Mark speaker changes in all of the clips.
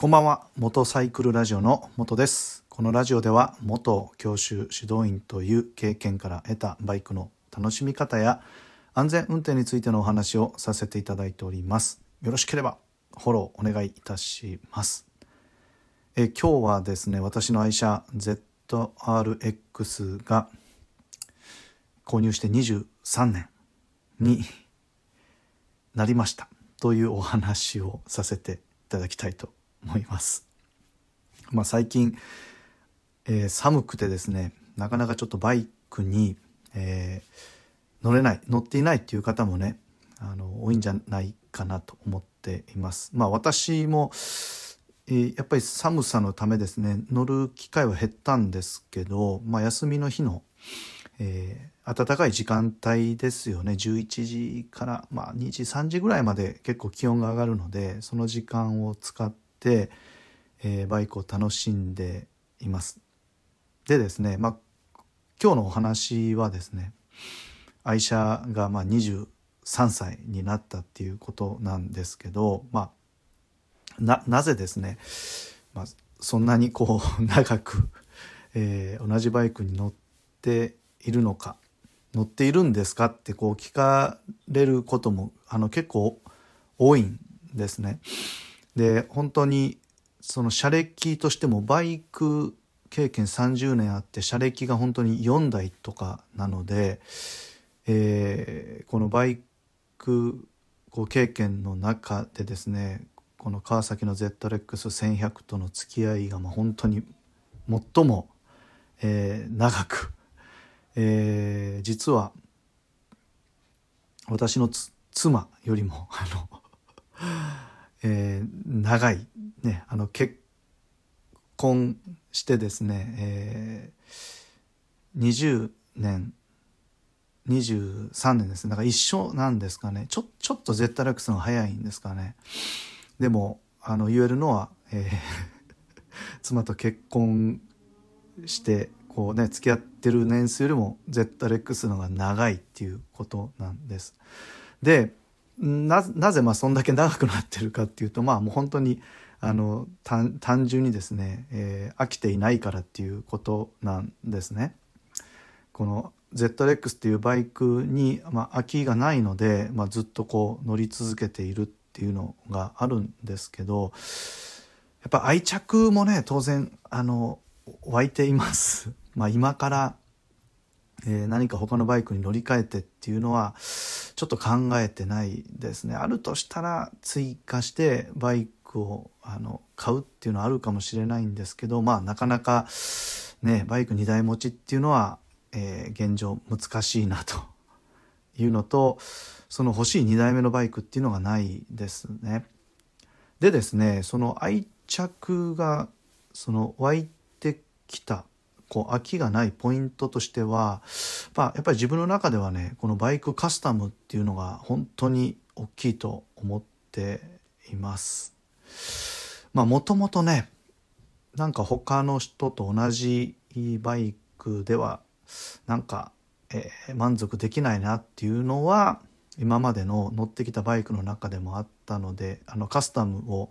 Speaker 1: こんばんは。元サイクルラジオの元です。このラジオでは元教習指導員という経験から得たバイクの楽しみ方や安全運転についてのお話をさせていただいております。よろしければフォローお願いいたします。え今日はですね私の愛車 ZRX が購入して23年になりました。というお話をさせていただきたいと思います。まあ、最近、えー、寒くてですねなかなかちょっとバイクに、えー、乗れない乗っていないっていう方もねあの多いんじゃないかなと思っています。まあ私も、えー、やっぱり寒さのためですね乗る機会は減ったんですけど、まあ、休みの日の、えー、暖かい時間帯ですよね11時から、まあ、2時3時ぐらいまで結構気温が上がるのでその時間を使っ、えー、バイクを楽しんでいます。でですね、まあ、今日のお話はですね愛車がまあ23歳になったっていうことなんですけど、まあ、なぜですね、まあ、そんなにこう 長く、えー、同じバイクに乗っているのか乗っているんですかってこう聞かれることもあの結構多いんですね。で本当にその車歴としてもバイク経験30年あって車歴が本当に4台とかなので、えー、このバイクこう経験の中でですねこの川崎の ZRX1100 との付き合いがまあ本当に最も、えー、長く、えー、実は私の妻よりもあのえー、長い、ね、あの結婚してですね、えー、20年23年ですね。だから一緒なんですかね。ちょちょっと ZRX の早いんですかね。でもあの言えるのは、えー、妻と結婚してこうね付き合ってる年数よりも ZRX の方が長いっていうことなんです。でななぜまあそんだけ長くなってるかっていうとまあもう本当にあの単純にですね、えー、飽きていないからっていうことなんですね。この ZX っていうバイクに、まあ、空きがないので、まあ、ずっとこう乗り続けているっていうのがあるんですけどやっぱ愛着もね当然あの湧いています。まあ、今からえー、何か他のバイクに乗り換えてっていうのはちょっと考えてないですねあるとしたら追加してバイクをあの買うっていうのはあるかもしれないんですけどまあなかなかねバイク2台持ちっていうのは、えー、現状難しいなと いうのとその欲しい2台目のバイクっていうのがないですね。でですねその愛着がその湧いてきたこう飽きがないポイントとしては、まあ、やっぱり自分の中ではねこのバイクカスタムっていうのが本当に大きいと思っています。まあもともとねなんか他の人と同じバイクではなんか、えー、満足できないなっていうのは今までの乗ってきたバイクの中でもあったのであのカスタムを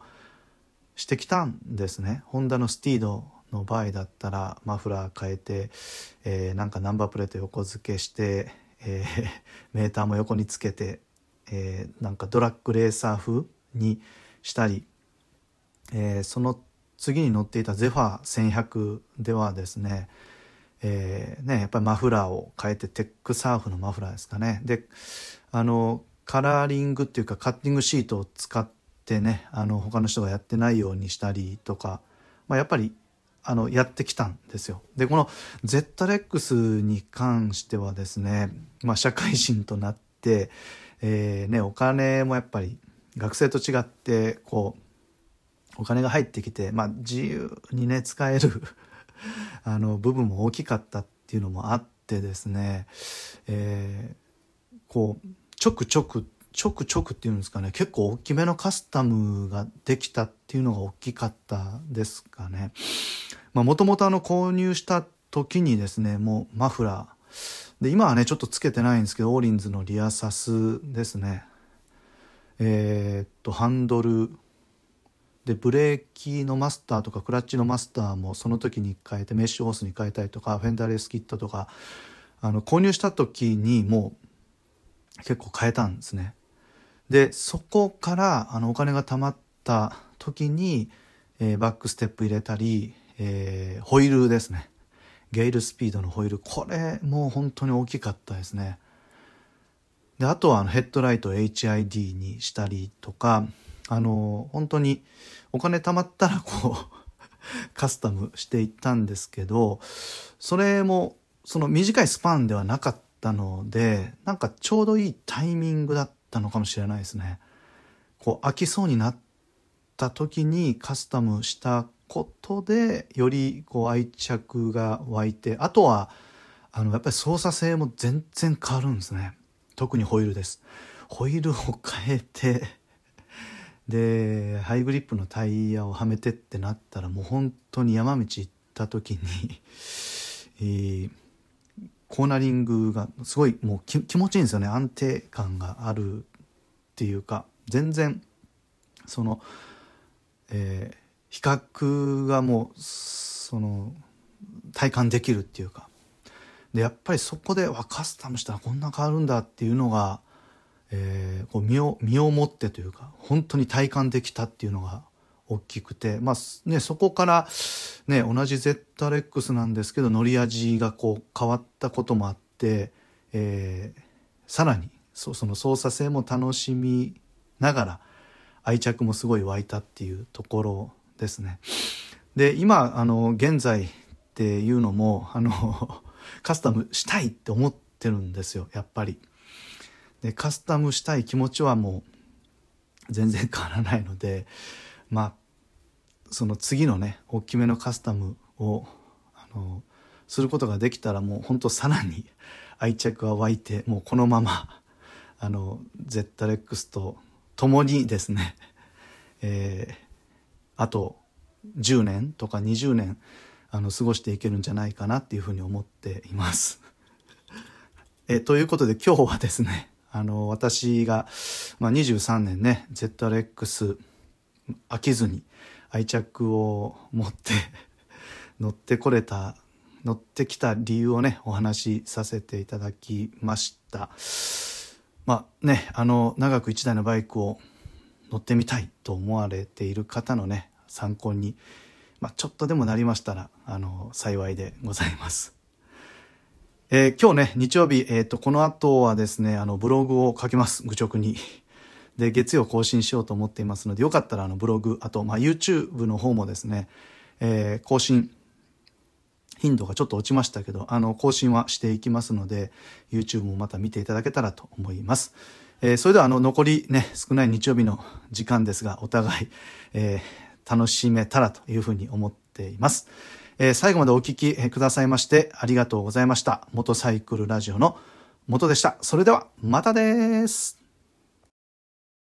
Speaker 1: してきたんですね。ホンダのスティードの場合だったらマフラー変えて、えー、なんかナンバープレート横付けして、えー、メーターも横につけて、えー、なんかドラッグレーサー風にしたり、えー、その次に乗っていたゼファー1100ではですね,、えー、ねやっぱりマフラーを変えてテックサーフのマフラーですかね。であのカラーリングっていうかカッティングシートを使ってねあの他の人がやってないようにしたりとか、まあ、やっぱりあのやってきたんですよ。でこの ZRX に関してはですね、まあ、社会人となって、えーね、お金もやっぱり学生と違ってこうお金が入ってきて、まあ、自由にね使える あの部分も大きかったっていうのもあってですね、えー、こうちょくちょくちょくちょくっていうんですかね結構大きめのカスタムができたっていうのが大きかったですかね。もともと購入した時にですねもうマフラーで今はねちょっとつけてないんですけどオーリンズのリアサスですねえー、っとハンドルでブレーキのマスターとかクラッチのマスターもその時に変えてメッシュホースに変えたりとかフェンダーレスキットとかあの購入した時にもう結構変えたんですね。でそこからあのお金が貯まった時に、えー、バックステップ入れたり、えー、ホイールですねゲイルスピードのホイールこれもう本当に大きかったですね。であとはあのヘッドライト HID にしたりとかあの本当にお金貯まったらこう カスタムしていったんですけどそれもその短いスパンではなかったのでなんかちょうどいいタイミングだったたのかもしれないですね。こう飽きそうになった時にカスタムしたことでよりこう愛着が湧いてあとはあのやっぱり操作性も全然変わるんですね特にホイールですホイールを変えて でハイグリップのタイヤをはめてってなったらもう本当に山道行った時に、えー、コーナリングがすごいもう気持ちいいんですよね。安定感があるっていうか全然その、えー、比較がもうその体感できるっていうか。でやっぱりそこでわカスタムしたらこんな変わるんだっていうのがえー、こう身を身をもってというか本当に体感できたっていうのが大きくて、まあね、そこから、ね、同じ ZRX なんですけど乗り味がこう変わったこともあって、えー、さらにそその操作性も楽しみながら愛着もすごい湧いたっていうところですね。で今あの現在っていうのもあの カスタムしたいって思ってるんですよやっぱり。でカスタムしたい気持ちはもう全然変わらないのでまあその次のね大きめのカスタムをあのすることができたらもうほんとさらに 愛着が湧いてもうこのままあの ZRX と共にですね、えー、あと10年とか20年あの過ごしていけるんじゃないかなっていうふうに思っています。えということで今日はですねあの、私が、まあ、23年ね、ZRX 飽きずに愛着を持って 乗ってこれた、乗ってきた理由をね、お話しさせていただきました。まあね、あの、長く1台のバイクを乗ってみたいと思われている方のね、参考に、まあ、ちょっとでもなりましたら、あの、幸いでございます。えー、今日ね、日曜日、えっ、ー、と、この後はですね、あの、ブログを書きます。愚直に。で、月曜更新しようと思っていますので、よかったらあの、ブログ、あと、まあ、YouTube の方もですね、えー、更新、頻度がちょっと落ちましたけど、あの、更新はしていきますので、YouTube もまた見ていただけたらと思います。えー、それではあの、残りね、少ない日曜日の時間ですが、お互い、えー、楽しめたらというふうに思っています。えー、最後までお聞きくださいましてありがとうございました。元サイクルラジオの元でした。それではまたです。